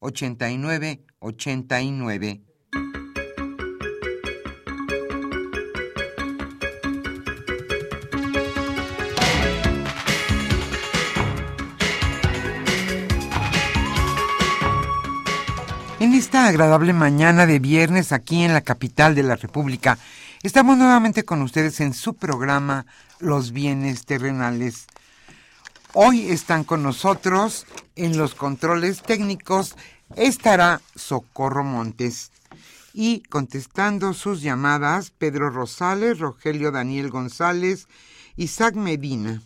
89 89. En esta agradable mañana de viernes aquí en la capital de la República, estamos nuevamente con ustedes en su programa Los bienes terrenales. Hoy están con nosotros en los controles técnicos estará Socorro Montes y contestando sus llamadas Pedro Rosales, Rogelio Daniel González, Isaac Medina.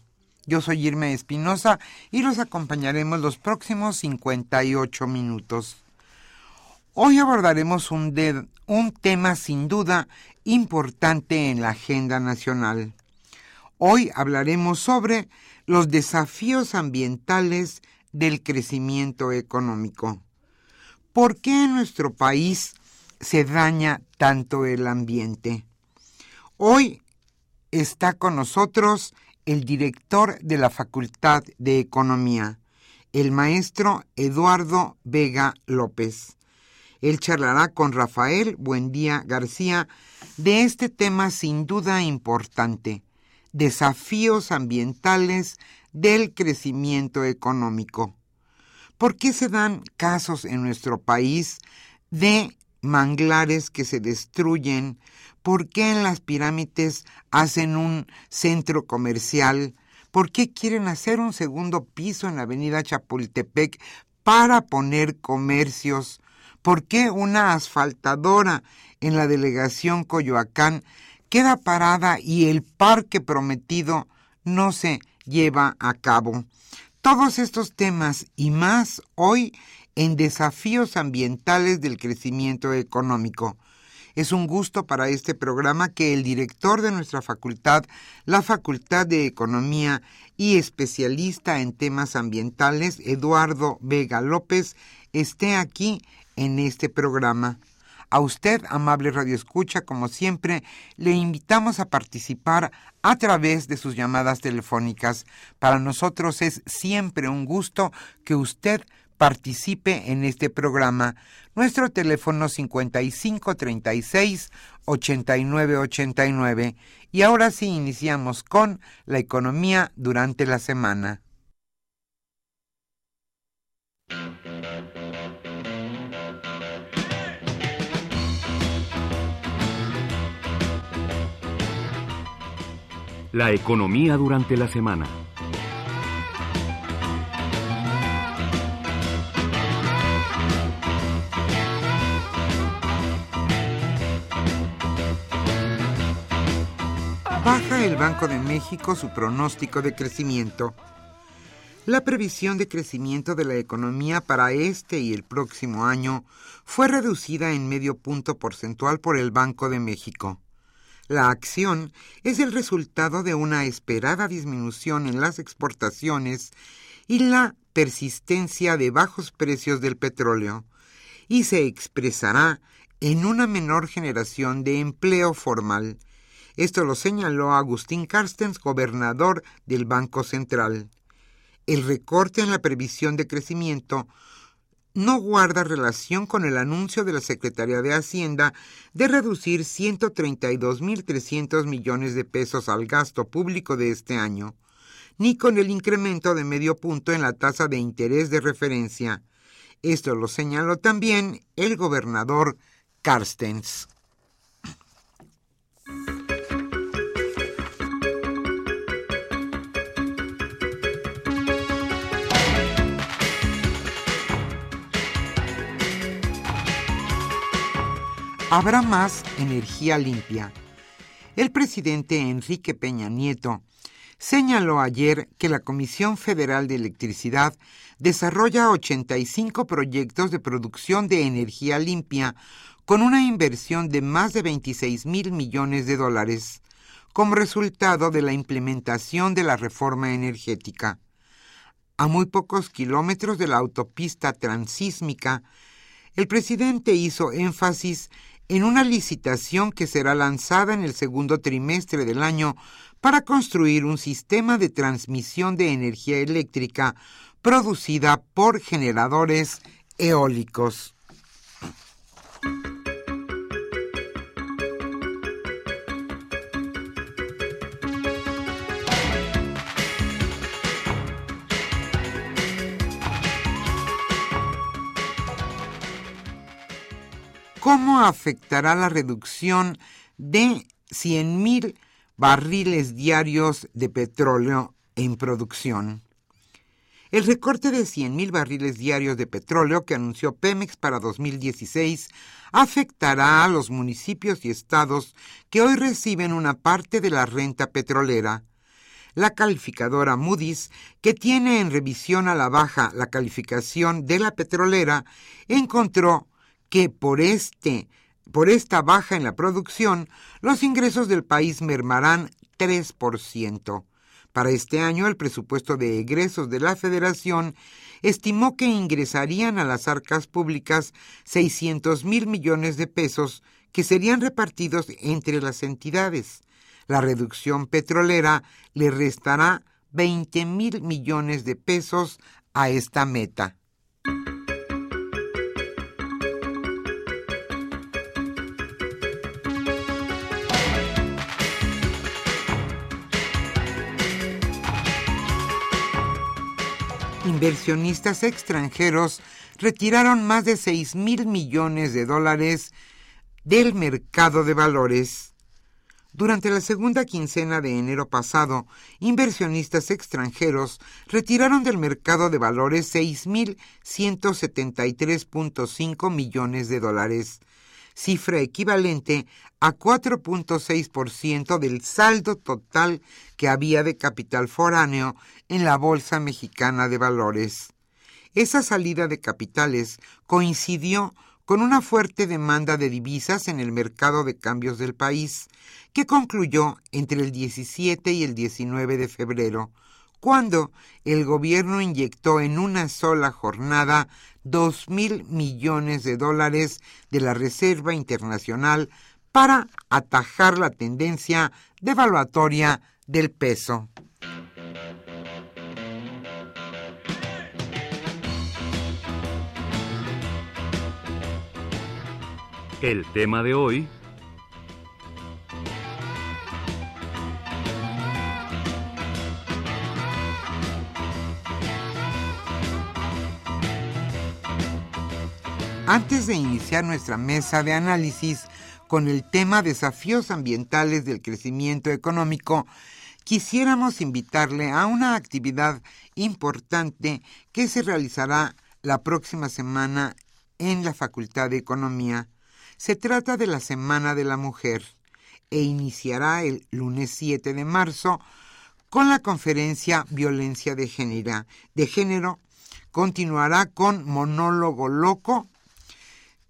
Yo soy Irma Espinosa y los acompañaremos los próximos 58 minutos. Hoy abordaremos un, un tema sin duda importante en la agenda nacional. Hoy hablaremos sobre los desafíos ambientales del crecimiento económico. ¿Por qué en nuestro país se daña tanto el ambiente? Hoy está con nosotros el director de la Facultad de Economía, el maestro Eduardo Vega López. Él charlará con Rafael Buendía García de este tema sin duda importante, desafíos ambientales del crecimiento económico. ¿Por qué se dan casos en nuestro país de manglares que se destruyen? ¿Por qué en las pirámides hacen un centro comercial? ¿Por qué quieren hacer un segundo piso en la avenida Chapultepec para poner comercios? ¿Por qué una asfaltadora en la delegación Coyoacán queda parada y el parque prometido no se lleva a cabo. Todos estos temas y más hoy en Desafíos Ambientales del Crecimiento Económico. Es un gusto para este programa que el director de nuestra facultad, la Facultad de Economía y especialista en temas ambientales, Eduardo Vega López, esté aquí en este programa. A usted, amable Radio Escucha, como siempre, le invitamos a participar a través de sus llamadas telefónicas. Para nosotros es siempre un gusto que usted participe en este programa. Nuestro teléfono 5536 8989. Y ahora sí iniciamos con la economía durante la semana. La economía durante la semana. Baja el Banco de México su pronóstico de crecimiento. La previsión de crecimiento de la economía para este y el próximo año fue reducida en medio punto porcentual por el Banco de México. La acción es el resultado de una esperada disminución en las exportaciones y la persistencia de bajos precios del petróleo, y se expresará en una menor generación de empleo formal. Esto lo señaló Agustín Carstens, gobernador del Banco Central. El recorte en la previsión de crecimiento no guarda relación con el anuncio de la Secretaría de Hacienda de reducir 132.300 millones de pesos al gasto público de este año, ni con el incremento de medio punto en la tasa de interés de referencia. Esto lo señaló también el gobernador Carstens. Habrá más energía limpia. El presidente Enrique Peña Nieto señaló ayer que la Comisión Federal de Electricidad desarrolla 85 proyectos de producción de energía limpia con una inversión de más de 26 mil millones de dólares, como resultado de la implementación de la reforma energética. A muy pocos kilómetros de la autopista transísmica, el presidente hizo énfasis en una licitación que será lanzada en el segundo trimestre del año para construir un sistema de transmisión de energía eléctrica producida por generadores eólicos. ¿Cómo afectará la reducción de 100.000 barriles diarios de petróleo en producción? El recorte de 100.000 barriles diarios de petróleo que anunció Pemex para 2016 afectará a los municipios y estados que hoy reciben una parte de la renta petrolera. La calificadora Moody's, que tiene en revisión a la baja la calificación de la petrolera, encontró que por este por esta baja en la producción, los ingresos del país mermarán 3%. Para este año, el presupuesto de egresos de la Federación estimó que ingresarían a las arcas públicas 600 mil millones de pesos que serían repartidos entre las entidades. La reducción petrolera le restará 20 mil millones de pesos a esta meta. Inversionistas extranjeros retiraron más de 6 mil millones de dólares del mercado de valores. Durante la segunda quincena de enero pasado, inversionistas extranjeros retiraron del mercado de valores 6.173.5 millones de dólares, cifra equivalente a 4.6% del saldo total que había de capital foráneo en la Bolsa Mexicana de Valores. Esa salida de capitales coincidió con una fuerte demanda de divisas en el mercado de cambios del país, que concluyó entre el 17 y el 19 de febrero, cuando el gobierno inyectó en una sola jornada dos mil millones de dólares de la Reserva Internacional para atajar la tendencia devaluatoria del peso. El tema de hoy Antes de iniciar nuestra mesa de análisis con el tema desafíos ambientales del crecimiento económico, quisiéramos invitarle a una actividad importante que se realizará la próxima semana en la Facultad de Economía. Se trata de la Semana de la Mujer e iniciará el lunes 7 de marzo con la conferencia Violencia de Género. De género continuará con Monólogo Loco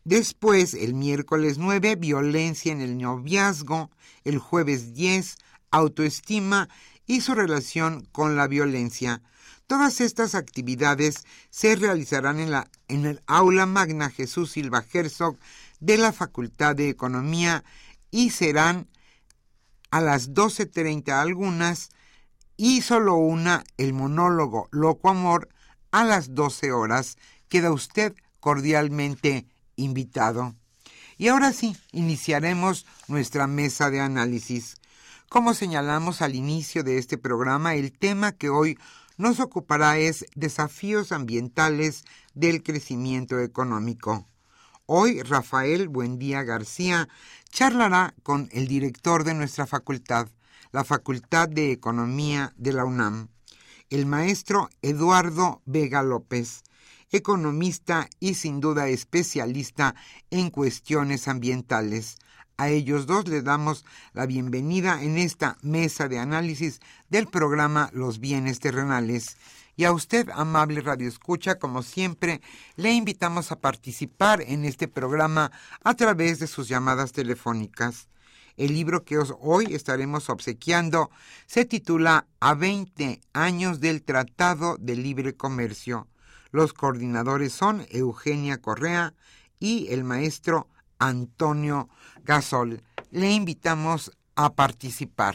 Después, el miércoles 9, violencia en el noviazgo, el jueves 10, autoestima y su relación con la violencia. Todas estas actividades se realizarán en, la, en el aula magna Jesús Silva Herzog de la Facultad de Economía y serán a las 12.30 algunas y solo una, el monólogo Loco Amor, a las 12 horas. Queda usted cordialmente invitado. Y ahora sí, iniciaremos nuestra mesa de análisis. Como señalamos al inicio de este programa, el tema que hoy nos ocupará es desafíos ambientales del crecimiento económico. Hoy Rafael Buendía García charlará con el director de nuestra facultad, la Facultad de Economía de la UNAM, el maestro Eduardo Vega López, economista y sin duda especialista en cuestiones ambientales. A ellos dos le damos la bienvenida en esta mesa de análisis del programa Los bienes terrenales. Y a usted, amable Radio Escucha, como siempre, le invitamos a participar en este programa a través de sus llamadas telefónicas. El libro que hoy estaremos obsequiando se titula A 20 años del Tratado de Libre Comercio. Los coordinadores son Eugenia Correa y el maestro Antonio Gasol. Le invitamos a participar.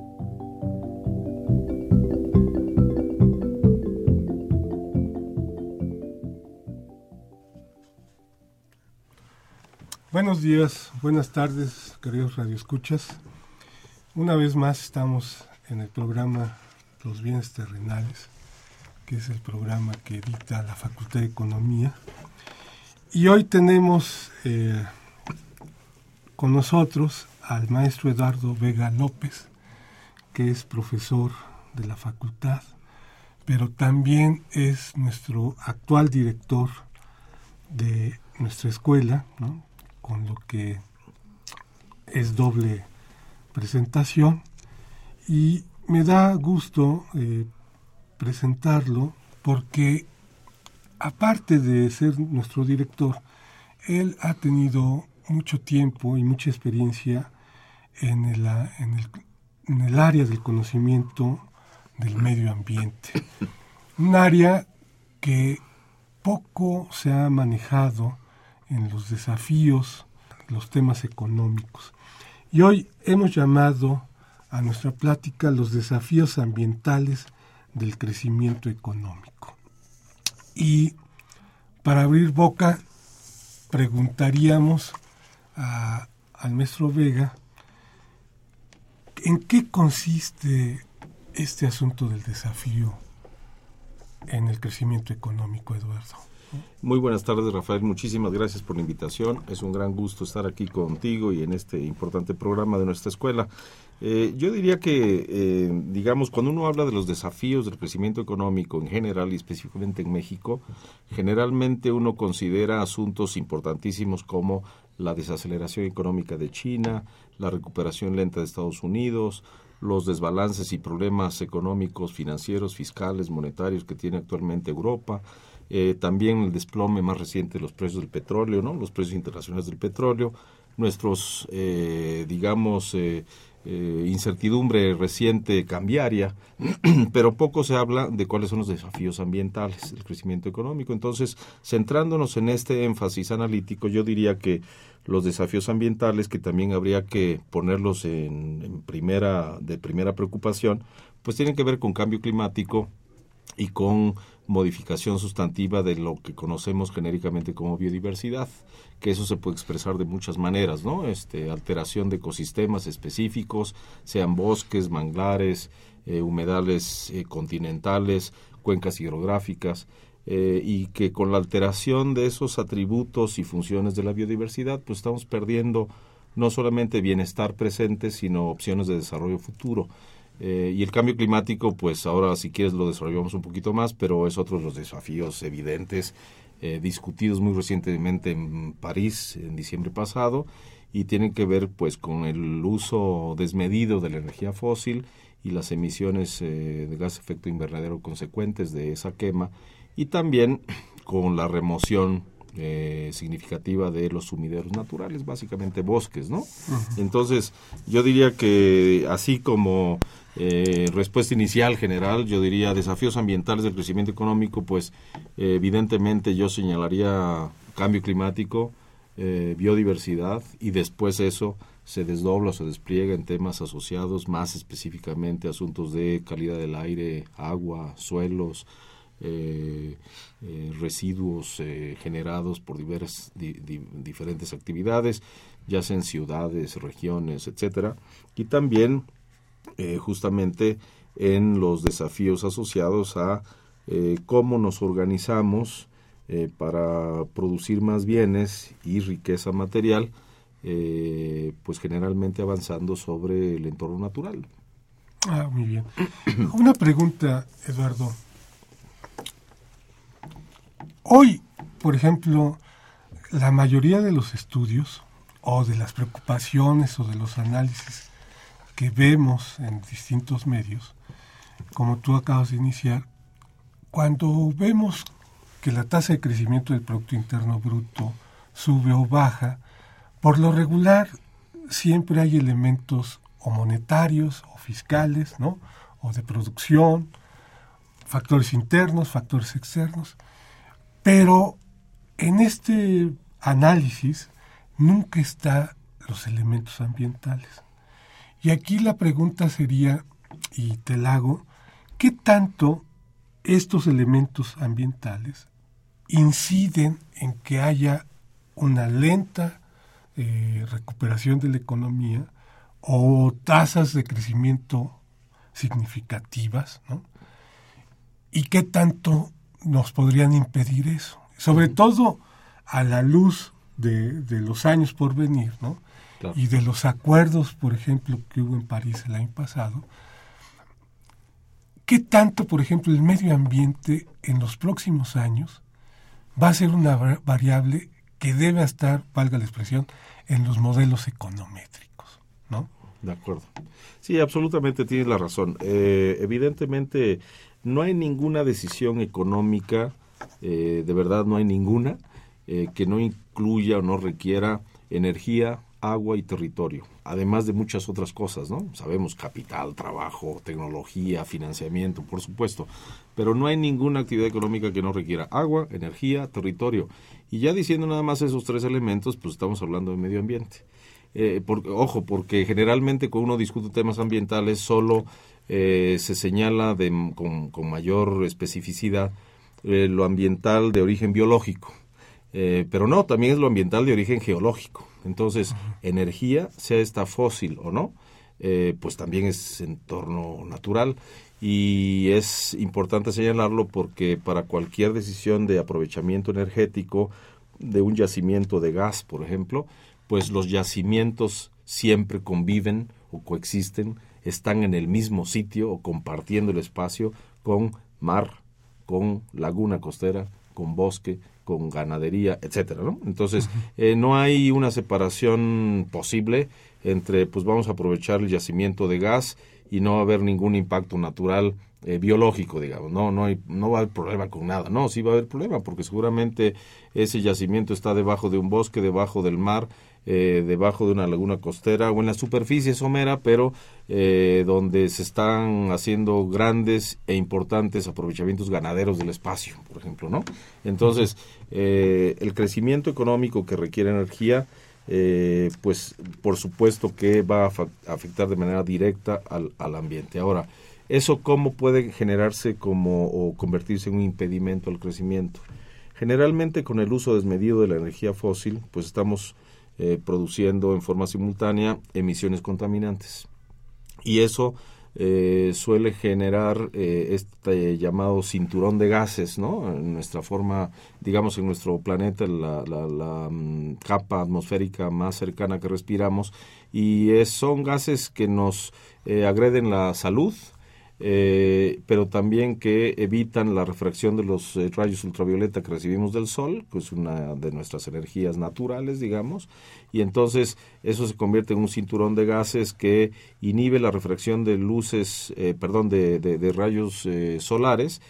Buenos días, buenas tardes, queridos radioescuchas. Una vez más estamos en el programa Los bienes terrenales, que es el programa que edita la Facultad de Economía. Y hoy tenemos eh, con nosotros al maestro Eduardo Vega López, que es profesor de la facultad, pero también es nuestro actual director de nuestra escuela, con lo que es doble presentación y me da gusto eh, presentarlo porque aparte de ser nuestro director, él ha tenido mucho tiempo y mucha experiencia en el, en el, en el área del conocimiento del medio ambiente. Un área que poco se ha manejado en los desafíos, los temas económicos. Y hoy hemos llamado a nuestra plática los desafíos ambientales del crecimiento económico. Y para abrir boca, preguntaríamos al maestro Vega, ¿en qué consiste este asunto del desafío en el crecimiento económico, Eduardo? Muy buenas tardes, Rafael. Muchísimas gracias por la invitación. Es un gran gusto estar aquí contigo y en este importante programa de nuestra escuela. Eh, yo diría que, eh, digamos, cuando uno habla de los desafíos del crecimiento económico en general y específicamente en México, generalmente uno considera asuntos importantísimos como la desaceleración económica de China, la recuperación lenta de Estados Unidos, los desbalances y problemas económicos, financieros, fiscales, monetarios que tiene actualmente Europa, eh, también el desplome más reciente de los precios del petróleo, ¿no? los precios internacionales del petróleo, nuestros, digamos, eh, incertidumbre reciente cambiaria, pero poco se habla de cuáles son los desafíos ambientales del crecimiento económico. Entonces, centrándonos en este énfasis analítico, yo diría que los desafíos ambientales, que también habría que ponerlos en, primera, de primera preocupación, pues tienen que ver con cambio climático y con modificación sustantiva de lo que conocemos genéricamente como biodiversidad que eso se puede expresar de muchas maneras, ¿no? Este, alteración de ecosistemas específicos, sean bosques, manglares, eh, humedales eh, continentales, cuencas hidrográficas, eh, y que con la alteración de esos atributos y funciones de la biodiversidad, pues estamos perdiendo no solamente bienestar presente, sino opciones de desarrollo futuro. Y el cambio climático, pues ahora si quieres lo desarrollamos un poquito más, pero es otro de los desafíos evidentes eh, discutidos muy recientemente en París en diciembre pasado y tienen que ver pues con el uso desmedido de la energía fósil y las emisiones eh, de gas efecto invernadero consecuentes de esa quema y también con la remoción eh, significativa de los sumideros naturales, básicamente bosques, ¿no? Entonces, yo diría que así como eh, respuesta inicial general, yo diría desafíos ambientales del crecimiento económico, pues evidentemente yo señalaría cambio climático, eh, biodiversidad y después eso se desdobla o se despliega en temas asociados más específicamente a asuntos de calidad del aire, agua, suelos, eh, residuos generados por diversas, diferentes actividades, ya sea en ciudades, regiones, etcétera, y también eh, justamente en los desafíos asociados a eh, cómo nos organizamos eh, para producir más bienes y riqueza material, pues generalmente avanzando sobre el entorno natural. Ah, muy bien. Una pregunta, Eduardo. Hoy, por ejemplo, la mayoría de los estudios o de las preocupaciones o de los análisis que vemos en distintos medios, como tú acabas de iniciar, cuando vemos que la tasa de crecimiento del Producto Interno Bruto sube o baja, por lo regular siempre hay elementos o monetarios o fiscales, ¿no? o de producción, factores internos, factores externos, pero en este análisis nunca están los elementos ambientales. Y aquí la pregunta sería, y te la hago, ¿qué tanto estos elementos ambientales inciden en que haya una lenta eh, recuperación de la economía o tasas de crecimiento significativas, ¿no? ¿Y qué tanto nos podrían impedir eso? Sobre todo a la luz de, de los años por venir, ¿no? y de los acuerdos, por ejemplo, que hubo en París el año pasado, ¿qué tanto, por ejemplo, el medio ambiente en los próximos años va a ser una variable que debe estar, valga la expresión, en los modelos econométricos, ¿no? De acuerdo. Sí, absolutamente tienes la razón. Eh, evidentemente, no hay ninguna decisión económica, eh, de verdad no hay ninguna, eh, que no incluya o no requiera energía, agua y territorio, además de muchas otras cosas, ¿no? Sabemos capital, trabajo, tecnología, financiamiento, por supuesto, pero no hay ninguna actividad económica que no requiera agua, energía, territorio. Y ya diciendo nada más esos tres elementos, pues estamos hablando de medio ambiente. Eh, ojo, porque generalmente cuando uno discute temas ambientales solo eh, se señala de, con, mayor especificidad eh, lo ambiental de origen biológico, pero no, también es lo ambiental de origen geológico. Entonces, energía, sea esta fósil o no, pues también es entorno natural y es importante señalarlo porque para cualquier decisión de aprovechamiento energético de un yacimiento de gas, por ejemplo, pues los yacimientos siempre conviven o coexisten, están en el mismo sitio o compartiendo el espacio con mar, con laguna costera, con bosque, con ganadería, etcétera, ¿no? Entonces, eh, no hay una separación posible entre, pues vamos a aprovechar el yacimiento de gas y no va a haber ningún impacto natural eh, biológico, digamos, no, no, hay, no va a haber problema con nada, no, sí va a haber problema porque seguramente ese yacimiento está debajo de un bosque, debajo del mar, eh, debajo de una laguna costera o en la superficie somera, pero eh, donde se están haciendo grandes e importantes aprovechamientos ganaderos del espacio, por ejemplo, ¿no? Entonces, eh, el crecimiento económico que requiere energía, pues por supuesto que va a afectar de manera directa al, al ambiente. Ahora, ¿eso cómo puede generarse como o convertirse en un impedimento al crecimiento? Generalmente con el uso desmedido de la energía fósil, pues estamos eh, produciendo en forma simultánea emisiones contaminantes. Y eso eh, suele generar eh, este llamado cinturón de gases, ¿no? En nuestra forma, digamos, en nuestro planeta, la, la, mm, capa atmosférica más cercana que respiramos, y son gases que nos agreden la salud, eh, pero también que evitan la refracción de los eh, rayos ultravioleta que recibimos del sol, que es una de nuestras energías naturales, digamos, y entonces eso se convierte en un cinturón de gases que inhibe la refracción de luces, eh, perdón, de, de, rayos solares,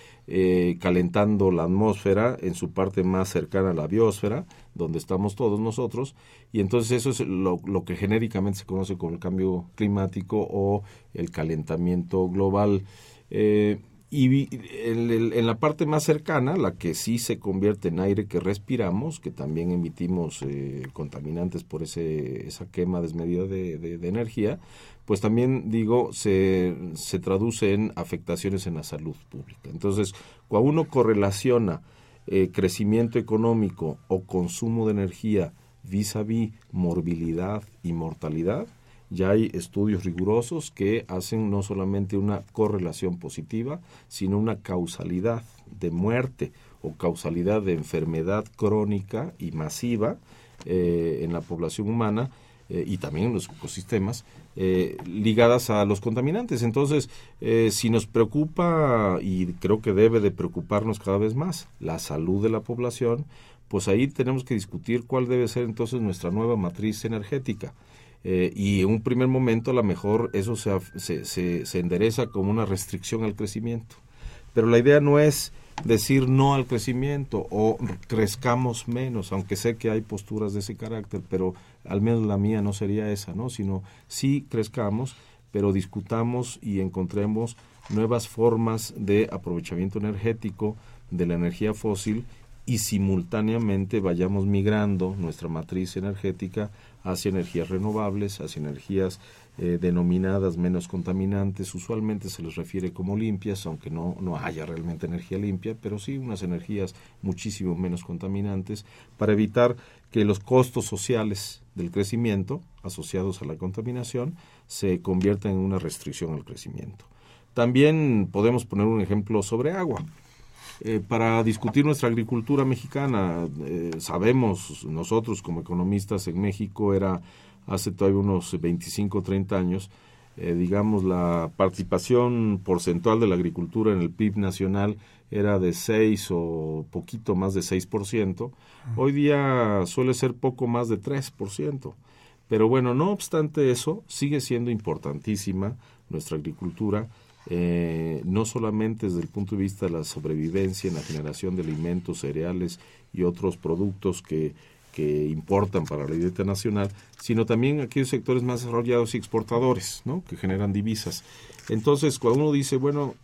calentando la atmósfera en su parte más cercana a la biosfera, donde estamos todos nosotros, y entonces eso es lo, que genéricamente se conoce como el cambio climático o el calentamiento global. Eh, y en, la parte más cercana, la que sí se convierte en aire que respiramos, que también emitimos eh, contaminantes por ese, esa quema desmedida de, de, energía, pues también digo, se, se traduce en afectaciones en la salud pública. Entonces, cuando uno correlaciona eh, crecimiento económico o consumo de energía vis a vis morbilidad y mortalidad, ya hay estudios rigurosos que hacen no solamente una correlación positiva, sino una causalidad de muerte o causalidad de enfermedad crónica y masiva eh, en la población humana eh, y también en los ecosistemas eh, ligadas a los contaminantes. Entonces, si nos preocupa, y creo que debe de preocuparnos cada vez más, la salud de la población, pues ahí tenemos que discutir cuál debe ser entonces nuestra nueva matriz energética. Eh, y en un primer momento a lo mejor eso se, se, se, endereza como una restricción al crecimiento. Pero la idea no es decir no al crecimiento o crezcamos menos, aunque sé que hay posturas de ese carácter, pero al menos la mía no sería esa, ¿no? Sino sí crezcamos, pero discutamos y encontremos nuevas formas de aprovechamiento energético de la energía fósil y simultáneamente vayamos migrando nuestra matriz energética hacia energías renovables, hacia energías eh, denominadas menos contaminantes. Usualmente se les refiere como limpias, aunque no, no haya realmente energía limpia, pero sí unas energías muchísimo menos contaminantes para evitar que los costos sociales del crecimiento asociados a la contaminación se conviertan en una restricción al crecimiento. También podemos poner un ejemplo sobre agua. Eh, para discutir nuestra agricultura mexicana. Eh, sabemos nosotros como economistas en México era hace todavía unos 25 o 30 años, eh, digamos, la participación porcentual de la agricultura en el PIB nacional era de 6 o poquito más de 6%, hoy día suele ser poco más de 3%. Pero bueno, no obstante eso, sigue siendo importantísima nuestra agricultura, eh, no solamente desde el punto de vista de la sobrevivencia en la generación de alimentos, cereales y otros productos que, que importan para la dieta nacional, sino también aquellos sectores más desarrollados y exportadores, ¿no? que generan divisas. Entonces, cuando uno dice, bueno,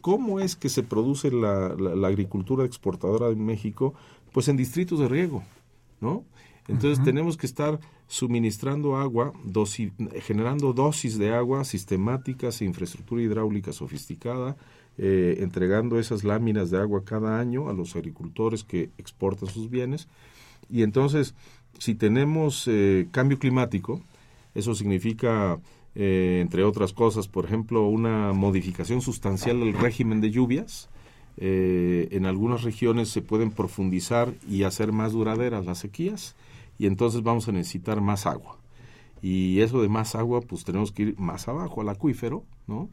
¿cómo es que se produce la, la, agricultura exportadora en México? Pues en distritos de riego, ¿no? Entonces tenemos que estar suministrando agua, generando dosis de agua sistemáticas, infraestructura hidráulica sofisticada, eh, entregando esas láminas de agua cada año a los agricultores que exportan sus bienes y entonces, si tenemos eh, cambio climático, eso significa, eh, entre otras cosas, por ejemplo, una modificación sustancial del régimen de lluvias. Eh, en algunas regiones se pueden profundizar y hacer más duraderas las sequías y entonces vamos a necesitar más agua. Y eso de más agua, pues tenemos que ir más abajo al acuífero, ¿no?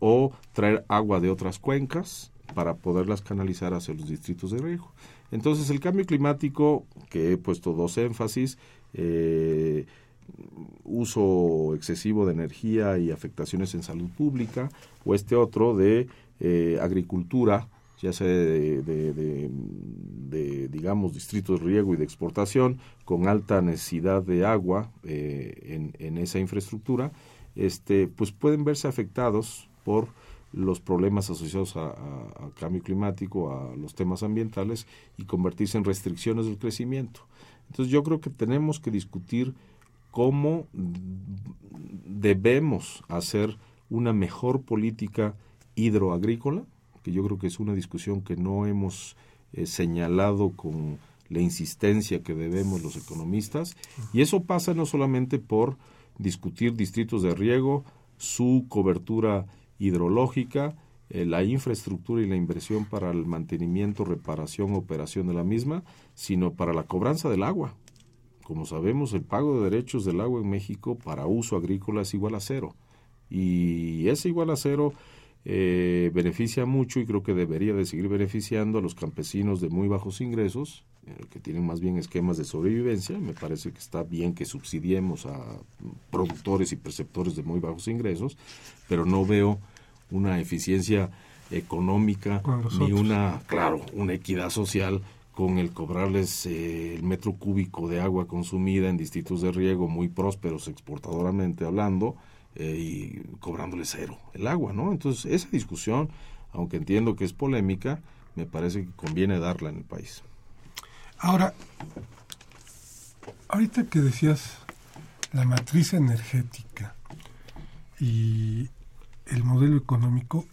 o traer agua de otras cuencas para poderlas canalizar hacia los distritos de riego. Entonces, el cambio climático, que he puesto dos énfasis, eh, uso excesivo de energía y afectaciones en salud pública, o este otro de eh, agricultura, ya sea de, digamos, distritos de riego y de exportación, con alta necesidad de agua eh, en, esa infraestructura, este, pues pueden verse afectados por los problemas asociados al cambio climático, a los temas ambientales y convertirse en restricciones del crecimiento. Entonces yo creo que tenemos que discutir cómo debemos hacer una mejor política hidroagrícola, que yo creo que es una discusión que no hemos eh, señalado con la insistencia que debemos los economistas, y eso pasa no solamente por discutir distritos de riego, su cobertura hidrológica, eh, la infraestructura y la inversión para el mantenimiento, reparación, operación de la misma, sino para la cobranza del agua. Como sabemos, el pago de derechos del agua en México para uso agrícola es igual a cero. Y ese igual a cero eh, beneficia mucho y creo que debería de seguir beneficiando a los campesinos de muy bajos ingresos, que tienen más bien esquemas de sobrevivencia. Me parece que está bien que subsidiemos a productores y perceptores de muy bajos ingresos, pero no veo una eficiencia económica ni una, claro, una equidad social con el cobrarles eh, el metro cúbico de agua consumida en distritos de riego muy prósperos exportadoramente hablando eh, y cobrándoles cero el agua, ¿no? Entonces, esa discusión, aunque entiendo que es polémica, me parece que conviene darla en el país. Ahora, ahorita que decías la matriz energética y el modelo económico,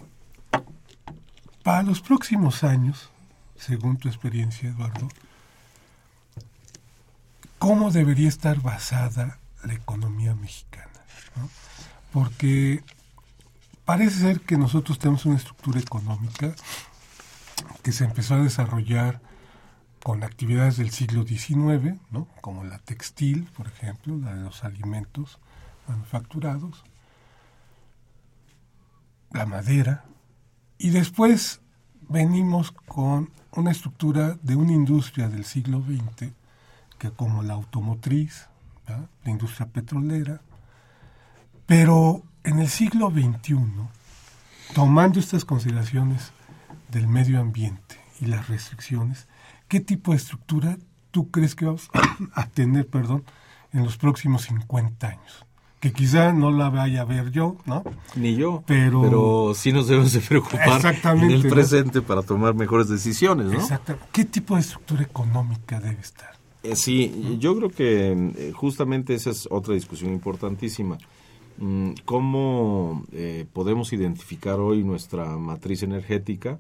para los próximos años, según tu experiencia, Eduardo, ¿cómo debería estar basada la economía mexicana? Porque parece ser que nosotros tenemos una estructura económica que se empezó a desarrollar con actividades del siglo XIX, ¿no? como la textil, por ejemplo, la de los alimentos manufacturados, la madera, y después venimos con una estructura de una industria del siglo XX, que como la automotriz, la industria petrolera, pero en el siglo XXI, tomando estas consideraciones del medio ambiente y las restricciones, ¿qué tipo de estructura tú crees que vamos a tener, perdón, en los próximos 50 años? que quizá no la vaya a ver yo, ¿no? Ni yo, pero, pero sí nos debemos de preocupar en el presente para tomar mejores decisiones, ¿no? Exactamente. ¿Qué tipo de estructura económica debe estar? Eh, sí, yo creo que eh, justamente esa es otra discusión importantísima. Mm, ¿Cómo eh, podemos identificar hoy nuestra matriz energética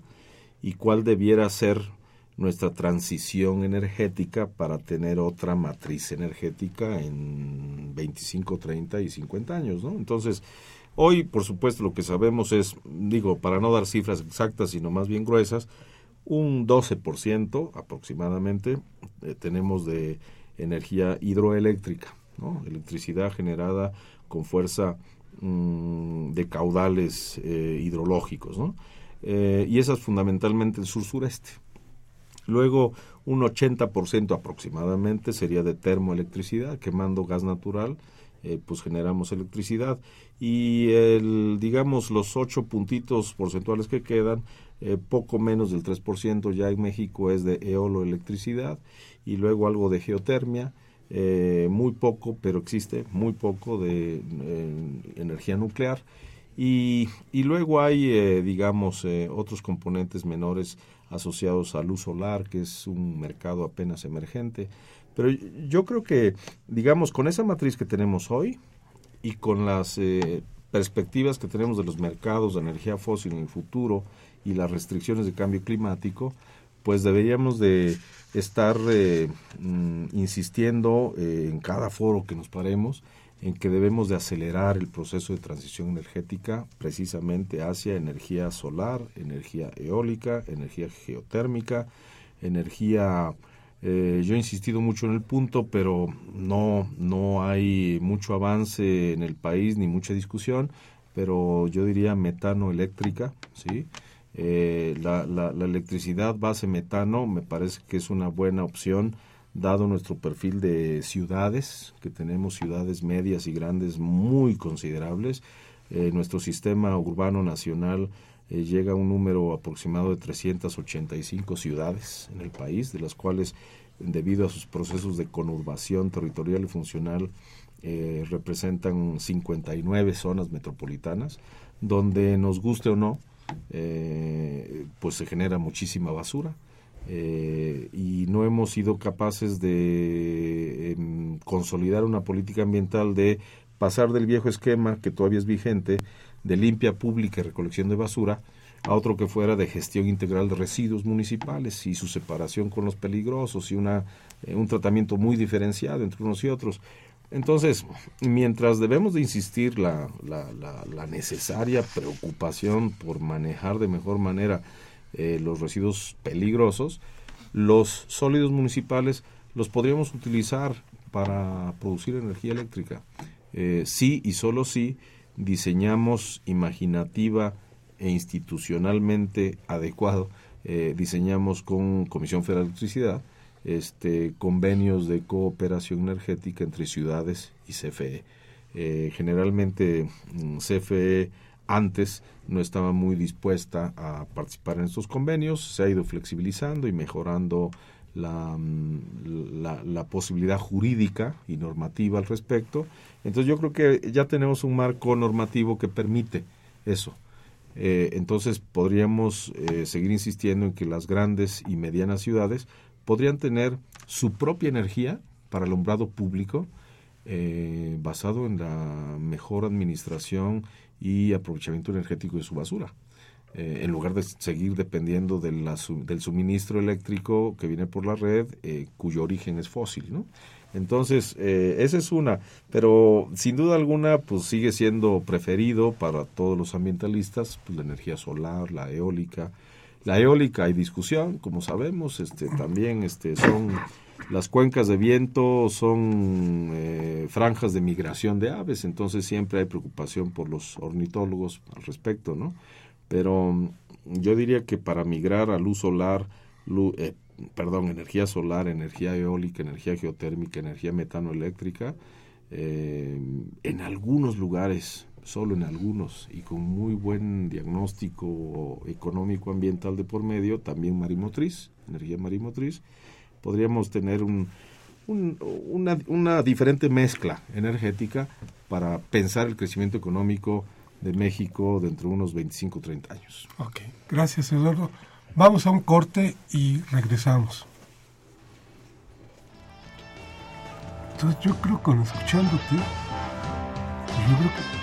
y cuál debiera ser nuestra transición energética para tener otra matriz energética en 25, 30 y 50 años, ¿no? Entonces, hoy, por supuesto, lo que sabemos es, digo, para no dar cifras exactas, sino más bien gruesas, un 12% aproximadamente eh, tenemos de energía hidroeléctrica, ¿no? Electricidad generada con fuerza mm, de caudales eh, hidrológicos, ¿no? Eh, y esas fundamentalmente el sur-sureste. Luego, un 80% aproximadamente sería de termoelectricidad, quemando gas natural, eh, pues generamos electricidad. Y el, digamos, los ocho puntitos porcentuales que quedan, eh, poco menos del 3% ya en México es de eoloelectricidad y luego algo de geotermia. Eh, muy poco, pero existe muy poco de energía nuclear y, y luego hay, eh, digamos, eh, otros componentes menores asociados a luz solar, que es un mercado apenas emergente. Pero yo creo que, digamos, con esa matriz que tenemos hoy y con las eh, perspectivas que tenemos de los mercados de energía fósil en el futuro y las restricciones de cambio climático, pues deberíamos de estar mm, insistiendo en cada foro que nos paremos en que debemos de acelerar el proceso de transición energética precisamente hacia energía solar, energía eólica, energía geotérmica, energía... Eh, yo he insistido mucho en el punto, pero no, no hay mucho avance en el país ni mucha discusión, pero yo diría metano eléctrica, ¿sí? Eh, la, la, la electricidad base metano me parece que es una buena opción dado nuestro perfil de ciudades, que tenemos ciudades medias y grandes muy considerables. Eh, nuestro sistema urbano nacional eh, llega a un número aproximado de 385 ciudades en el país, de las cuales, debido a sus procesos de conurbación territorial y funcional, eh, representan 59 zonas metropolitanas, donde nos guste o no, pues se genera muchísima basura eh, y no hemos sido capaces de em, consolidar una política ambiental de pasar del viejo esquema que todavía es vigente de limpia pública y recolección de basura a otro que fuera de gestión integral de residuos municipales y su separación con los peligrosos y una, eh, un tratamiento muy diferenciado entre unos y otros. Entonces, mientras debemos de insistir la, la, la, la necesaria preocupación por manejar de mejor manera eh, los residuos peligrosos, los sólidos municipales los podríamos utilizar para producir energía eléctrica. Eh, sí y solo si diseñamos imaginativa e institucionalmente adecuado, eh, diseñamos con Comisión Federal de Electricidad este, convenios de cooperación energética entre ciudades y CFE. generalmente mm, CFE antes no estaba muy dispuesta a participar en estos convenios, se ha ido flexibilizando y mejorando la, mm, la, posibilidad jurídica y normativa al respecto. Entonces yo creo que ya tenemos un marco normativo que permite eso. Eh, entonces podríamos eh, seguir insistiendo en que las grandes y medianas ciudades podrían tener su propia energía para alumbrado público eh, basado en la mejor administración y aprovechamiento energético de su basura. Eh, en lugar de seguir dependiendo de del suministro eléctrico que viene por la red, eh, cuyo origen es fósil, ¿no? Entonces, eh, esa es una, pero sin duda alguna, pues sigue siendo preferido para todos los ambientalistas, pues, la energía solar, la eólica. La eólica hay discusión, como sabemos, este, también este, son las cuencas de viento son eh, franjas de migración de aves, entonces siempre hay preocupación por los ornitólogos al respecto, ¿no? Pero mm, yo diría que para migrar a luz solar, eh, perdón, energía solar, energía eólica, energía geotérmica, energía metanoeléctrica, eh, en algunos lugares, solo en algunos, y con muy buen diagnóstico económico ambiental de por medio, también marimotriz, energía marimotriz, podríamos tener un, una, diferente mezcla energética para pensar el crecimiento económico de México dentro de unos 25 o 30 años. Ok, gracias Eduardo. Vamos a un corte y regresamos. Entonces yo creo que escuchándote, yo creo que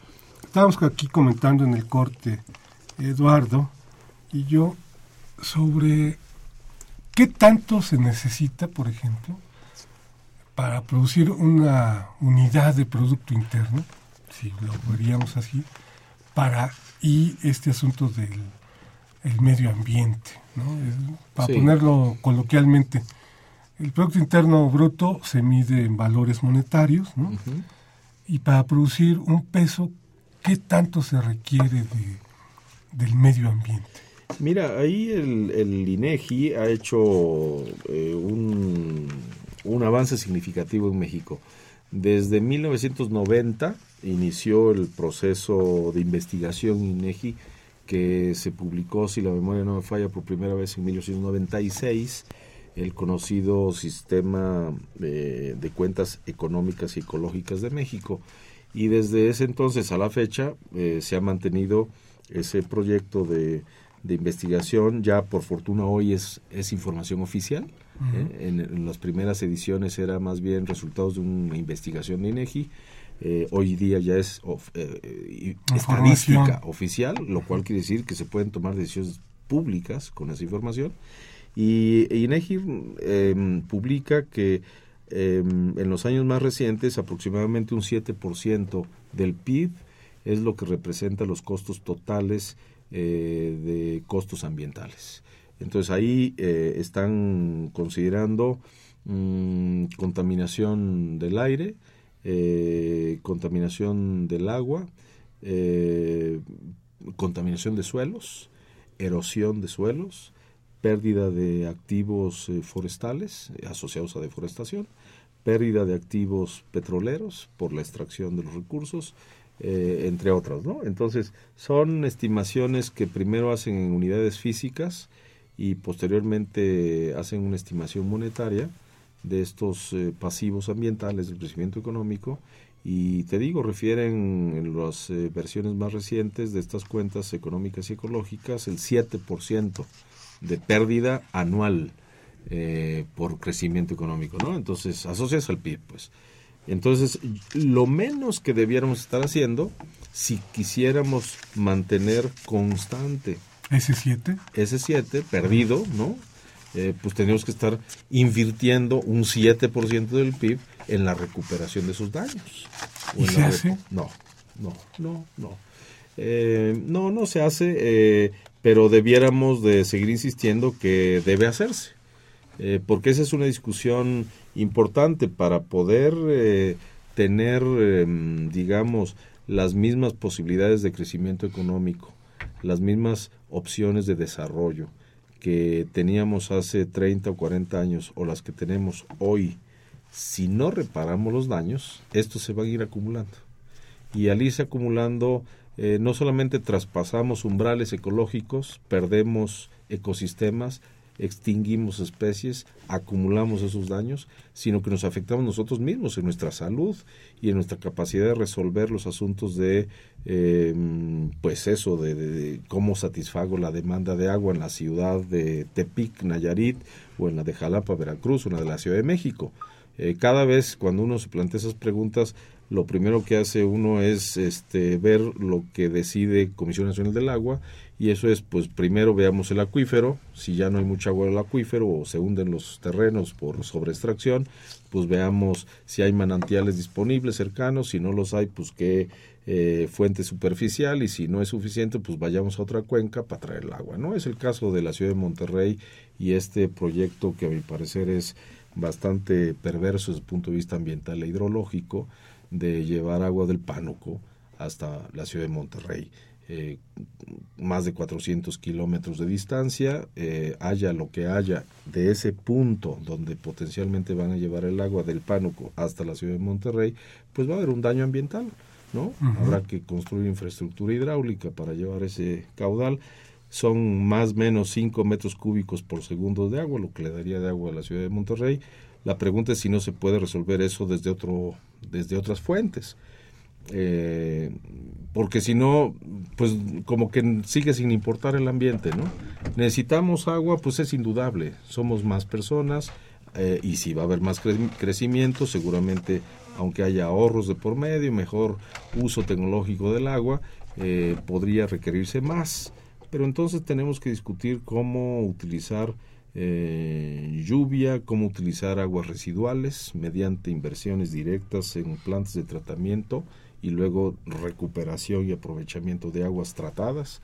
estábamos aquí comentando en el corte, Eduardo y yo, sobre qué tanto se necesita, por ejemplo, para producir una unidad de producto interno, si lo veríamos así, para y este asunto del el medio ambiente, ¿no? para ponerlo coloquialmente, el Producto Interno Bruto se mide en valores monetarios, ¿no? Y para producir un peso, ¿qué tanto se requiere de, del medio ambiente? Mira, ahí el, el INEGI ha hecho eh, un, un avance significativo en México. Desde 1990 inició el proceso de investigación INEGI que se publicó, si la memoria no me falla, por primera vez en 1996 el conocido sistema de cuentas económicas y ecológicas de México. Y desde ese entonces a la fecha eh, se ha mantenido ese proyecto de, investigación. Ya por fortuna hoy es, es información oficial. ¿eh? en, las primeras ediciones era más bien resultados de una investigación de INEGI. Eh, hoy día ya es estadística oficial, lo cual quiere decir que se pueden tomar decisiones públicas con esa información y INEGI em, publica que em, en los años más recientes aproximadamente un 7% del PIB es lo que representa los costos totales eh, de costos ambientales. Entonces ahí eh, están considerando mm, contaminación del aire, eh, contaminación del agua, contaminación de suelos, erosión de suelos, pérdida de activos eh, forestales eh, asociados a deforestación, pérdida de activos petroleros por la extracción de los recursos, eh, entre otras. Entonces, son estimaciones que primero hacen en unidades físicas y posteriormente hacen una estimación monetaria de estos pasivos ambientales del crecimiento económico y te digo, refieren en las versiones más recientes de estas cuentas económicas y ecológicas el 7% de pérdida anual eh, por crecimiento económico, ¿no? Entonces, asocias al PIB, pues. Entonces, lo menos que debiéramos estar haciendo, si quisiéramos mantener constante ese 7, ese 7 perdido, ¿no? Eh, pues tenemos que estar invirtiendo un 7% del PIB en la recuperación de sus daños. ¿Y se hace? No, no, no, no. Eh, no, no se hace pero debiéramos de seguir insistiendo que debe hacerse, eh, porque esa es una discusión importante para poder eh, tener, em, digamos, las mismas posibilidades de crecimiento económico, las mismas opciones de desarrollo que teníamos hace 30 o 40 años o las que tenemos hoy, si no reparamos los daños, estos se van a ir acumulando. Y al irse acumulando, eh, no solamente traspasamos umbrales ecológicos, perdemos ecosistemas, extinguimos especies, acumulamos esos daños, sino que nos afectamos nosotros mismos en nuestra salud y en nuestra capacidad de resolver los asuntos de, eh, pues eso, de, cómo satisfago la demanda de agua en la ciudad de Tepic, Nayarit, o en la de Jalapa, Veracruz, o en la de la Ciudad de México. Eh, cada vez cuando uno se plantea esas preguntas, lo primero que hace uno es este, ver lo que decide Comisión Nacional del Agua y eso es, pues primero veamos el acuífero, si ya no hay mucha agua en el acuífero o se hunden los terrenos por sobreextracción, pues veamos si hay manantiales disponibles cercanos, si no los hay, pues qué eh, fuente superficial y si no es suficiente, pues vayamos a otra cuenca para traer el agua. No es el caso de la ciudad de Monterrey y este proyecto que a mi parecer es bastante perverso desde el punto de vista ambiental e hidrológico, de llevar agua del Pánuco hasta la ciudad de Monterrey. Eh, más de 400 kilómetros de distancia, eh, haya lo que haya de ese punto donde potencialmente van a llevar el agua del Pánuco hasta la ciudad de Monterrey, pues va a haber un daño ambiental, ¿no? Habrá que construir infraestructura hidráulica para llevar ese caudal. Son más o menos 5 metros cúbicos por segundo de agua, lo que le daría de agua a la ciudad de Monterrey. La pregunta es si no se puede resolver eso desde, otro, desde otras fuentes. Eh, porque si no, pues como que sigue sin importar el ambiente, ¿no? Necesitamos agua, pues es indudable, somos más personas eh, y si va a haber más crecimiento, seguramente aunque haya ahorros de por medio, mejor uso tecnológico del agua, eh, podría requerirse más. Pero entonces tenemos que discutir cómo utilizar eh, lluvia, cómo utilizar aguas residuales mediante inversiones directas en plantas de tratamiento y luego recuperación y aprovechamiento de aguas tratadas,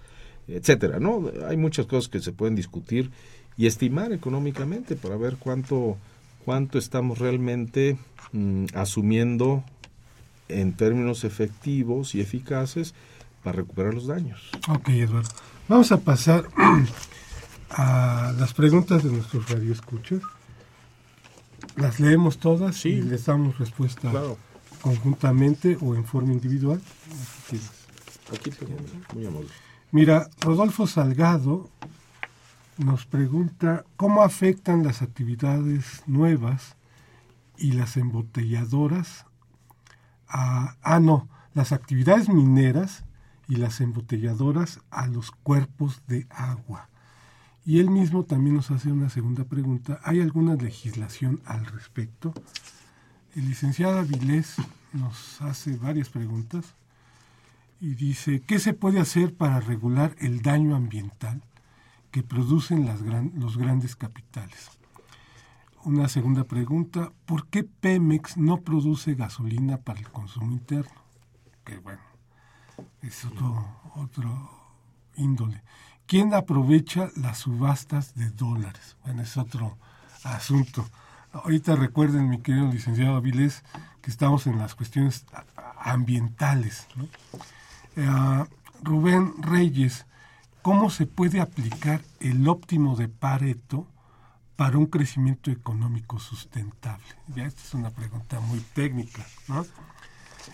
etcétera, ¿no? Hay muchas cosas que se pueden discutir y estimar económicamente para ver cuánto cuánto estamos realmente mm, asumiendo en términos efectivos y eficaces para recuperar los daños. Ok, Eduardo. Vamos a pasar a las preguntas de nuestros radioescuchas. Las leemos todas y les damos respuesta conjuntamente o en forma individual. Aquí muy amable. Mira, Rodolfo Salgado nos pregunta cómo afectan las actividades nuevas y las embotelladoras a, ah no, las actividades mineras y las embotelladoras a los cuerpos de agua. Y él mismo también nos hace una segunda pregunta. ¿Hay alguna legislación al respecto? El licenciado Avilés nos hace varias preguntas y dice, ¿qué se puede hacer para regular el daño ambiental que producen las los grandes capitales? Una segunda pregunta, ¿por qué Pemex no produce gasolina para el consumo interno? Que bueno, es otro, otro índole. ¿Quién aprovecha las subastas de dólares? Bueno, es otro asunto. Ahorita recuerden, mi querido licenciado Avilés, que estamos en las cuestiones ambientales. Eh, Rubén Reyes, ¿cómo se puede aplicar el óptimo de Pareto para un crecimiento económico sustentable? Ya esta es una pregunta muy técnica.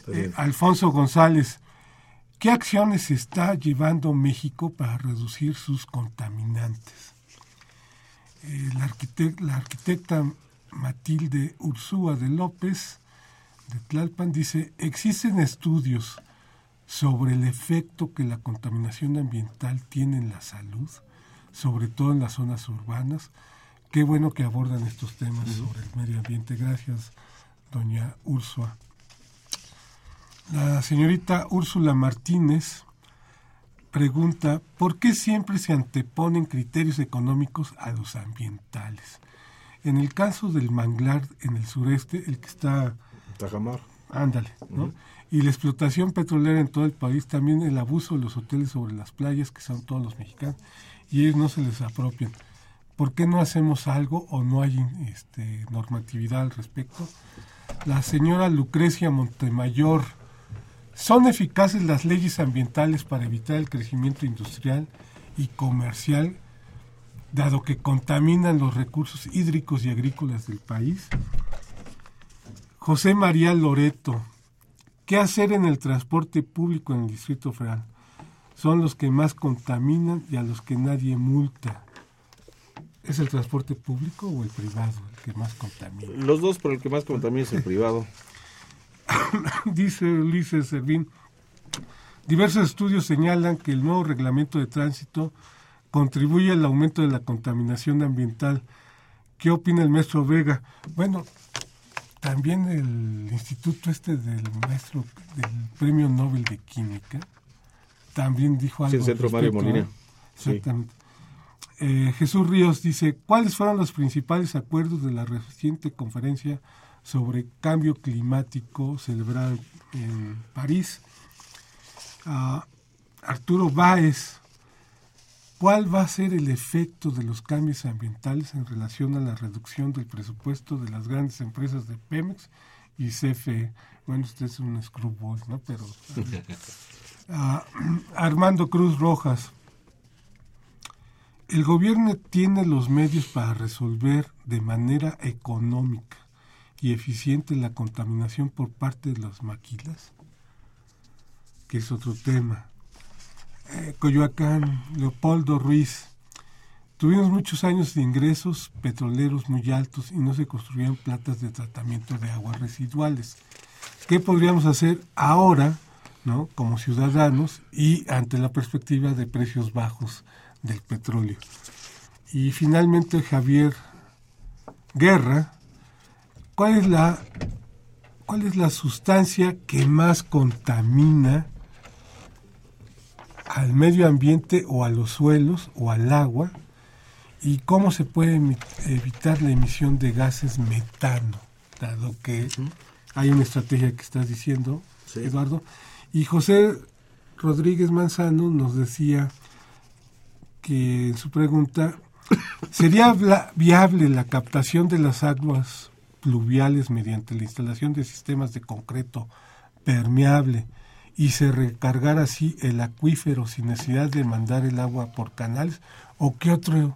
Eh, Alfonso González, ¿qué acciones está llevando México para reducir sus contaminantes? Eh, la arquitecta Matilde Ursúa de López de Tlalpan dice, existen estudios sobre el efecto que la contaminación ambiental tiene en la salud, sobre todo en las zonas urbanas. Qué bueno que abordan estos temas sobre el medio ambiente. Gracias, doña Ursúa. La señorita Úrsula Martínez pregunta, ¿por qué siempre se anteponen criterios económicos a los ambientales? En el caso del manglar en el sureste, el que está... Tajamar. Ándale, ¿no? Y la explotación petrolera en todo el país, también el abuso de los hoteles sobre las playas, que son todos los mexicanos, y ellos no se les apropian. ¿Por qué no hacemos algo o no hay este, normatividad al respecto? La señora Lucrecia Montemayor, ¿son eficaces las leyes ambientales para evitar el crecimiento industrial y comercial dado que contaminan los recursos hídricos y agrícolas del país? José María Loreto, ¿qué hacer en el transporte público en el Distrito Federal? Son los que más contaminan y a los que nadie multa. ¿Es el transporte público o el privado el que más contamina? Los dos, pero el que más contamina es el privado. Dice Ulises Servín, diversos estudios señalan que el nuevo reglamento de tránsito contribuye al aumento de la contaminación ambiental. ¿Qué opina el maestro Vega? Bueno, también el instituto este del maestro del Premio Nobel de Química también dijo algo. Sí, el Centro Mario Molina. Exactamente. Eh, Jesús Ríos dice, ¿cuáles fueron los principales acuerdos de la reciente conferencia sobre cambio climático celebrada en París? Ah, Arturo Báez ¿Cuál va a ser el efecto de los cambios ambientales en relación a la reducción del presupuesto de las grandes empresas de Pemex y CFE? Bueno, usted es un screwball, ¿no? Pero. Ah, Armando Cruz Rojas. El gobierno tiene los medios para resolver de manera económica y eficiente la contaminación por parte de las maquilas. que es otro tema. Eh, Coyoacán, Leopoldo Ruiz. Tuvimos muchos años de ingresos petroleros muy altos y no se construían plantas de tratamiento de aguas residuales. ¿Qué podríamos hacer ahora, ¿no? como ciudadanos y ante la perspectiva de precios bajos del petróleo? Y finalmente Javier Guerra, ¿cuál es la cuál es la sustancia que más contamina al medio ambiente o a los suelos o al agua y cómo se puede evitar la emisión de gases metano, dado que hay una estrategia que estás diciendo, Eduardo. Y José Rodríguez Manzano nos decía que en su pregunta, ¿sería viable la captación de las aguas pluviales mediante la instalación de sistemas de concreto permeable y se recargar así el acuífero sin necesidad de mandar el agua por canales? ¿O qué otra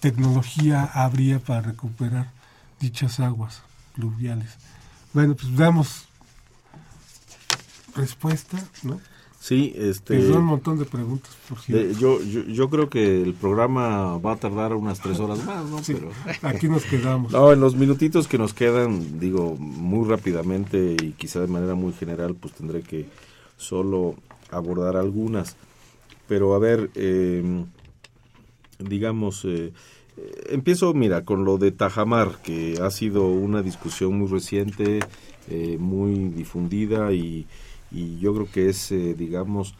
tecnología habría para recuperar dichas aguas pluviales? Bueno, pues damos respuesta, ¿no? Sí, este... son un montón de preguntas, por yo, yo, yo, creo que el programa va a tardar unas tres horas más, ¿no? Pero... Aquí nos quedamos. No, en los minutitos que nos quedan, digo, muy rápidamente y quizá de manera muy general, pues tendré que solo abordar algunas. Pero a ver, em, digamos, eh, empiezo, mira, con lo de Tajamar, que ha sido una discusión muy reciente, eh, muy difundida y y yo creo que es, eh, digamos,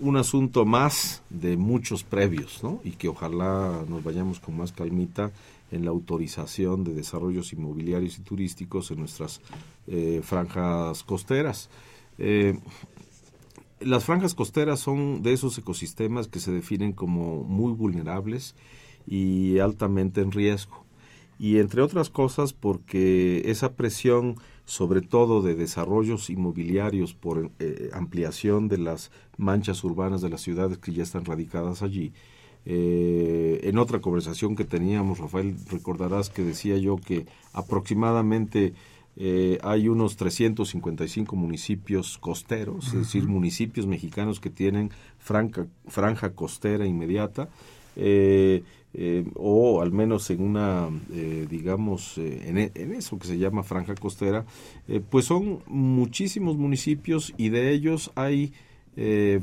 un asunto más de muchos previos, ¿no? Y que ojalá nos vayamos con más calmita en la autorización de desarrollos inmobiliarios y turísticos en nuestras eh, franjas costeras. Eh, las franjas costeras son de esos ecosistemas que se definen como muy vulnerables y altamente en riesgo. Y entre otras cosas porque esa presión sobre todo de desarrollos inmobiliarios por eh, ampliación de las manchas urbanas de las ciudades que ya están radicadas allí. Eh, en otra conversación que teníamos, Rafael, recordarás que decía yo que aproximadamente eh, hay unos 355 municipios costeros, es decir, municipios mexicanos que tienen franja, franja costera inmediata. Eh, eh, o al menos en una, eh, digamos, eh, e, en, eso que se llama franja costera, pues son muchísimos municipios y de ellos hay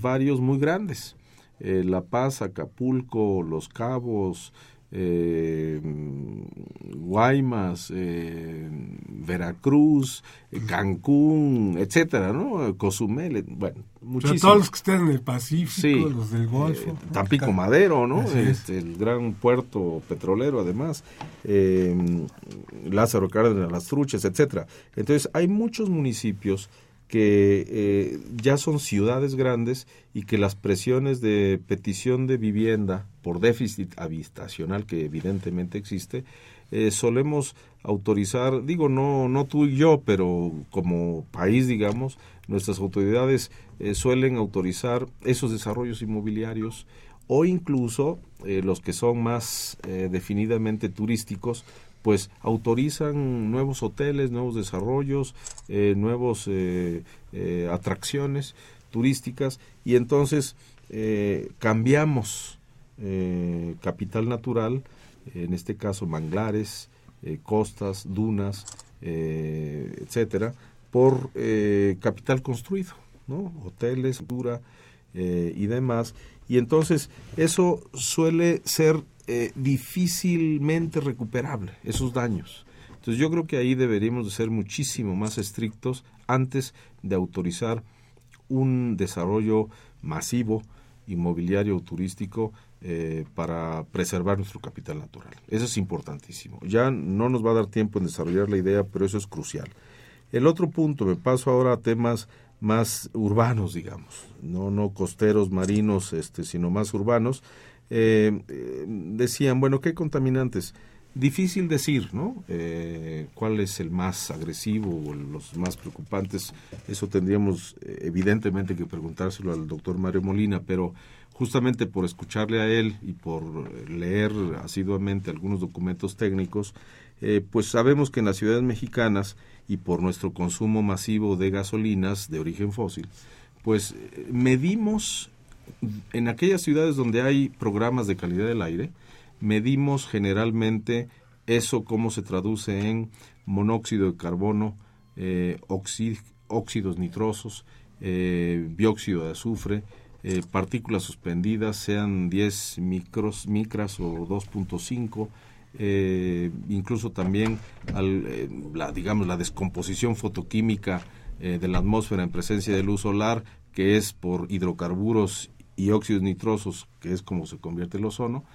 varios muy grandes. La Paz, Acapulco, Los Cabos, eh, Guaymas, eh, Veracruz, eh, Cancún, etcétera, ¿no? Cozumel, bueno, muchísimos. todos los que están en el Pacífico, los del Golfo. Eh, Tampico Madero, ¿no? Este, el gran puerto petrolero, además. Lázaro Cárdenas, Las Truchas, etcétera. Entonces, hay muchos municipios que eh, ya son ciudades grandes y que las presiones de petición de vivienda por déficit habitacional que evidentemente existe, eh, solemos autorizar, digo no, no tú y yo, pero como país, digamos, nuestras autoridades eh, suelen autorizar esos desarrollos inmobiliarios o incluso los que son más definidamente turísticos, pues autorizan nuevos hoteles, nuevos desarrollos, eh, nuevos eh, eh, atracciones turísticas y entonces cambiamos capital natural, en este caso manglares, costas, dunas, etcétera, por capital construido, ¿no? Hoteles, dura y demás. Y entonces eso suele ser eh, difícilmente recuperable esos daños. Entonces yo creo que ahí deberíamos de ser muchísimo más estrictos antes de autorizar un desarrollo masivo inmobiliario turístico eh, para preservar nuestro capital natural. Eso es importantísimo. Ya no nos va a dar tiempo en desarrollar la idea, pero eso es crucial. El otro punto, me paso ahora a temas más urbanos, digamos, no, no costeros, marinos, este, sino más urbanos. Eh, eh, decían, bueno, ¿qué contaminantes? Difícil decir, ¿no? Eh, ¿Cuál es el más agresivo o los más preocupantes? Eso tendríamos evidentemente que preguntárselo al doctor Mario Molina, pero justamente por escucharle a él y por leer asiduamente algunos documentos técnicos, pues sabemos que en las ciudades mexicanas y por nuestro consumo masivo de gasolinas de origen fósil, pues medimos en aquellas ciudades donde hay programas de calidad del aire, medimos generalmente eso cómo se traduce en monóxido de carbono, eh, óxidos nitrosos, eh, dióxido de azufre, eh, partículas suspendidas, sean 10 micros, micras o 2.5, eh, incluso también al, la, digamos, la descomposición fotoquímica de la atmósfera en presencia de luz solar, que es por hidrocarburos y óxidos nitrosos, que es como se convierte el ozono,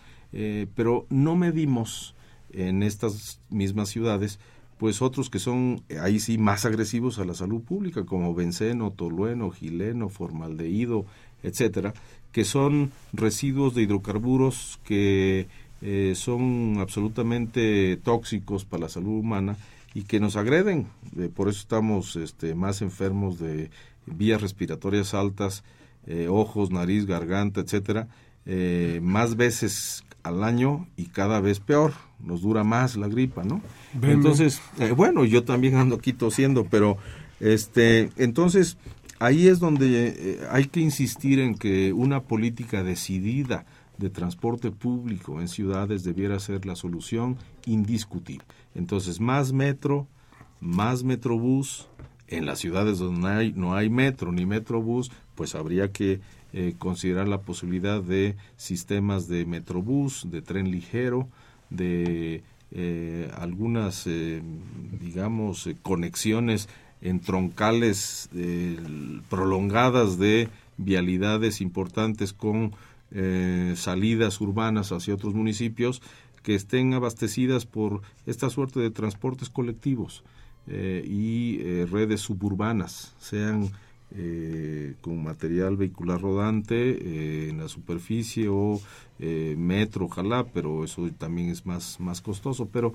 pero no medimos en estas mismas ciudades pues otros que son ahí sí más agresivos a la salud pública, como benceno, tolueno, gileno, formaldehído, etcétera, que son residuos de hidrocarburos que eh, son absolutamente tóxicos para la salud humana y que nos agreden. Eh, por eso estamos este, más enfermos de vías respiratorias altas, eh, ojos, nariz, garganta, etcétera, más veces al año y cada vez peor, nos dura más la gripa, ¿no? Entonces, bueno, yo también ando aquí tosiendo, pero este, entonces ahí es donde hay que insistir en que una política decidida de transporte público en ciudades debiera ser la solución indiscutible. Entonces, más metro, más metrobús, en las ciudades donde no hay, no hay metro ni metrobús, pues habría que eh, considerar la posibilidad de sistemas de metrobús, de tren ligero, de eh, algunas, eh, digamos, conexiones en troncales prolongadas de vialidades importantes con salidas urbanas hacia otros municipios que estén abastecidas por esta suerte de transportes colectivos y redes suburbanas, sean eh, con material vehicular rodante eh, en la superficie o eh, metro, ojalá, pero eso también es más, más costoso. Pero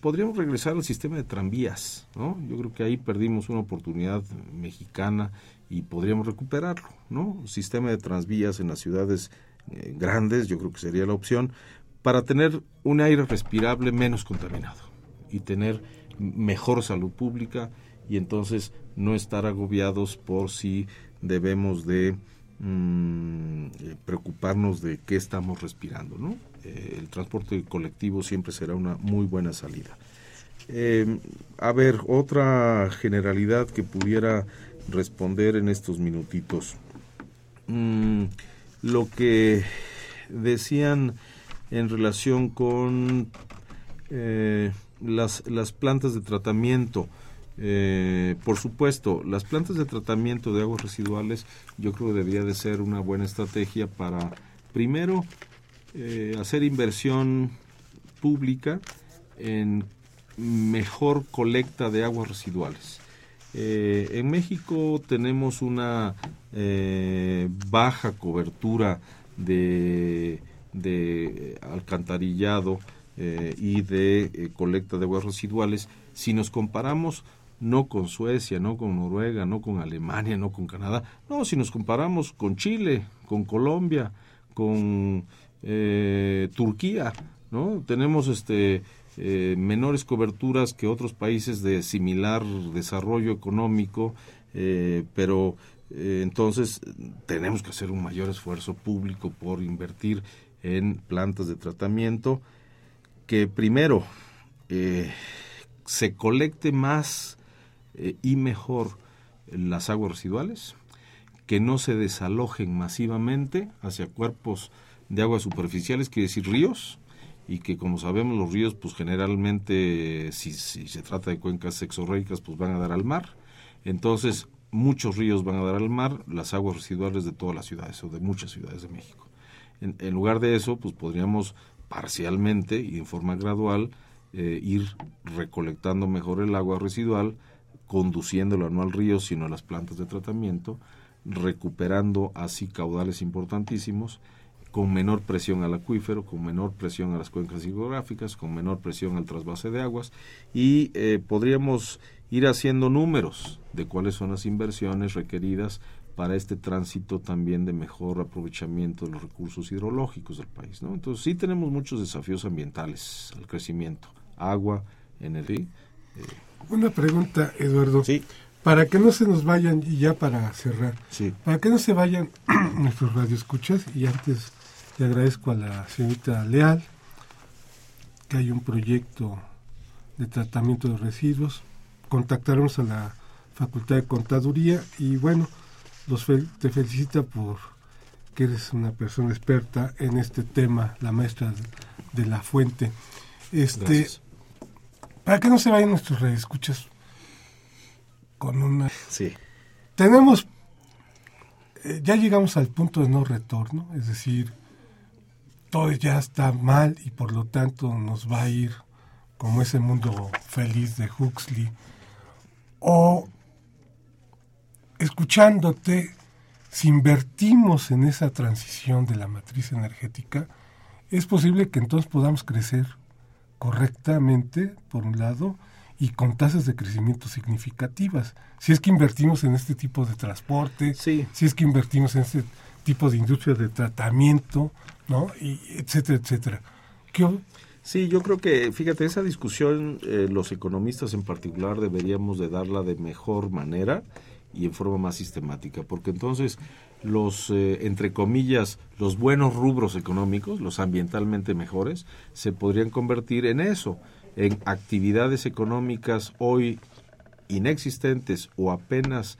podríamos regresar al sistema de tranvías, ¿no? Yo creo que ahí perdimos una oportunidad mexicana y podríamos recuperarlo, ¿no? Sistema de tranvías en las ciudades grandes, yo creo que sería la opción, para tener un aire respirable menos contaminado y tener mejor salud pública y entonces no estar agobiados por si debemos de mm, eh, preocuparnos de qué estamos respirando. ¿no? Eh, el transporte colectivo siempre será una muy buena salida. A ver, otra generalidad que pudiera responder en estos minutitos. Mm, lo que decían en relación con eh, las, las plantas de tratamiento, eh, por supuesto, las plantas de tratamiento de aguas residuales yo creo que debería de ser una buena estrategia para, primero, eh, hacer inversión pública en mejor colecta de aguas residuales. Eh, en México tenemos una baja cobertura de, de alcantarillado y de colecta de aguas residuales. Si nos comparamos no con Suecia, no con Noruega, no con Alemania, no con Canadá. No, si nos comparamos con Chile, con Colombia, con eh, Turquía, ¿no? Tenemos este eh, menores coberturas que otros países de similar desarrollo económico, eh, pero entonces tenemos que hacer un mayor esfuerzo público por invertir en plantas de tratamiento que primero se colecte más eh, y mejor las aguas residuales, que no se desalojen masivamente hacia cuerpos de aguas superficiales, quiere decir ríos, y que como sabemos los ríos pues generalmente si, se trata de cuencas sexorreicas pues van a dar al mar. Entonces muchos ríos van a dar al mar las aguas residuales de todas las ciudades o de muchas ciudades de México. En, en lugar de eso pues podríamos parcialmente y en forma gradual eh, ir recolectando mejor el agua residual conduciéndolo no al río, sino a las plantas de tratamiento, recuperando así caudales importantísimos, con menor presión al acuífero, con menor presión a las cuencas hidrográficas, con menor presión al trasvase de aguas, y eh, podríamos ir haciendo números de cuáles son las inversiones requeridas para este tránsito también de mejor aprovechamiento de los recursos hidrológicos del país. ¿no? Entonces sí tenemos muchos desafíos ambientales al crecimiento, agua, energía. Una pregunta, Eduardo. Sí. para que no se nos vayan, y ya para cerrar, Sí. para que no se vayan nuestros radioescuchas, y antes le agradezco a la señorita Leal, que hay un proyecto de tratamiento de residuos, contactaremos a la Facultad de Contaduría, y bueno, los fel- te felicita por que eres una persona experta en este tema, la maestra de la fuente. Este, Gracias. para que no se vayan nuestros radioescuchas con una Sí. tenemos eh, ya llegamos al punto de no retorno es decir todo ya está mal y por lo tanto nos va a ir como ese mundo feliz de Huxley o escuchándote si invertimos en esa transición de la matriz energética es posible que entonces podamos crecer correctamente, por un lado, y con tasas de crecimiento significativas. Si es que invertimos en este tipo de transporte, Sí. si es que invertimos en este tipo de industria de tratamiento, ¿no? Y etcétera, etcétera. ¿Qué Sí, yo creo que, fíjate, esa discusión eh, los economistas en particular deberíamos de darla de mejor manera y en forma más sistemática, porque entonces los, eh, entre comillas, los buenos rubros económicos, los ambientalmente mejores, se podrían convertir en eso, en actividades económicas hoy inexistentes o apenas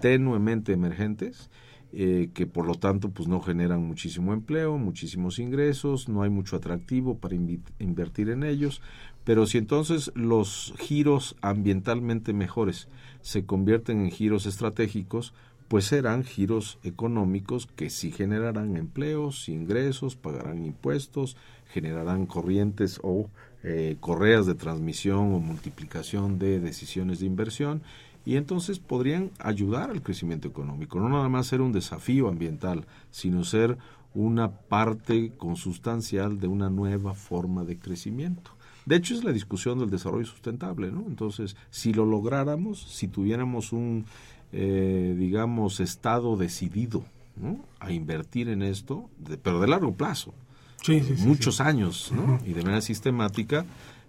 tenuemente emergentes, eh, que por lo tanto pues no generan muchísimo empleo, muchísimos ingresos, no hay mucho atractivo para invertir en ellos, pero si entonces los giros ambientalmente mejores se convierten en giros estratégicos, pues serán giros económicos que sí generarán empleos, ingresos, pagarán impuestos, generarán corrientes o eh, correas de transmisión o multiplicación de decisiones de inversión y entonces podrían ayudar al crecimiento económico, no nada más ser un desafío ambiental, sino ser una parte consustancial de una nueva forma de crecimiento. De hecho, es la discusión del desarrollo sustentable, ¿no? Entonces, si lo lográramos, si tuviéramos un, eh, digamos, Estado decidido ¿no? a invertir en esto, de- pero de largo plazo, Sí, sí, sí, muchos años, ¿no? Y de manera sistemática,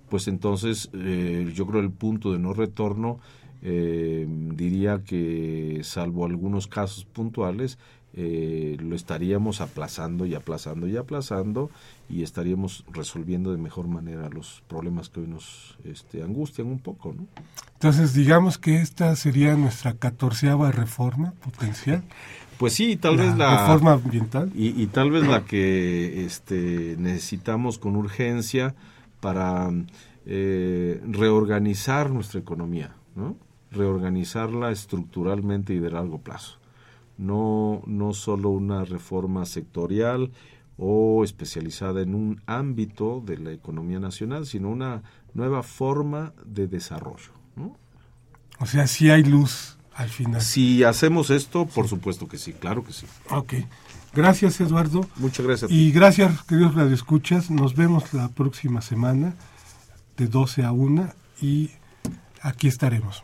pues entonces eh, yo creo el punto de no retorno eh, diría que salvo algunos casos puntuales eh, lo estaríamos aplazando y aplazando y aplazando y estaríamos resolviendo de mejor manera los problemas que hoy nos este, angustian un poco, ¿no? Entonces, digamos que esta sería nuestra catorceava reforma potencial. Pues sí, tal vez la reforma ambiental. Y, y tal vez la que este, necesitamos con urgencia para eh, reorganizar nuestra economía, ¿no? Reorganizarla estructuralmente y de largo plazo. No, no solo una reforma sectorial o especializada en un ámbito de la economía nacional, sino una nueva forma de desarrollo. ¿no? O sea, sí hay luz al final. Si hacemos esto, por supuesto que sí, claro que sí. Ok. Gracias, Eduardo. Muchas gracias. Y gracias, queridos radioescuchas. Nos vemos la próxima semana de 12 a 1 y aquí estaremos.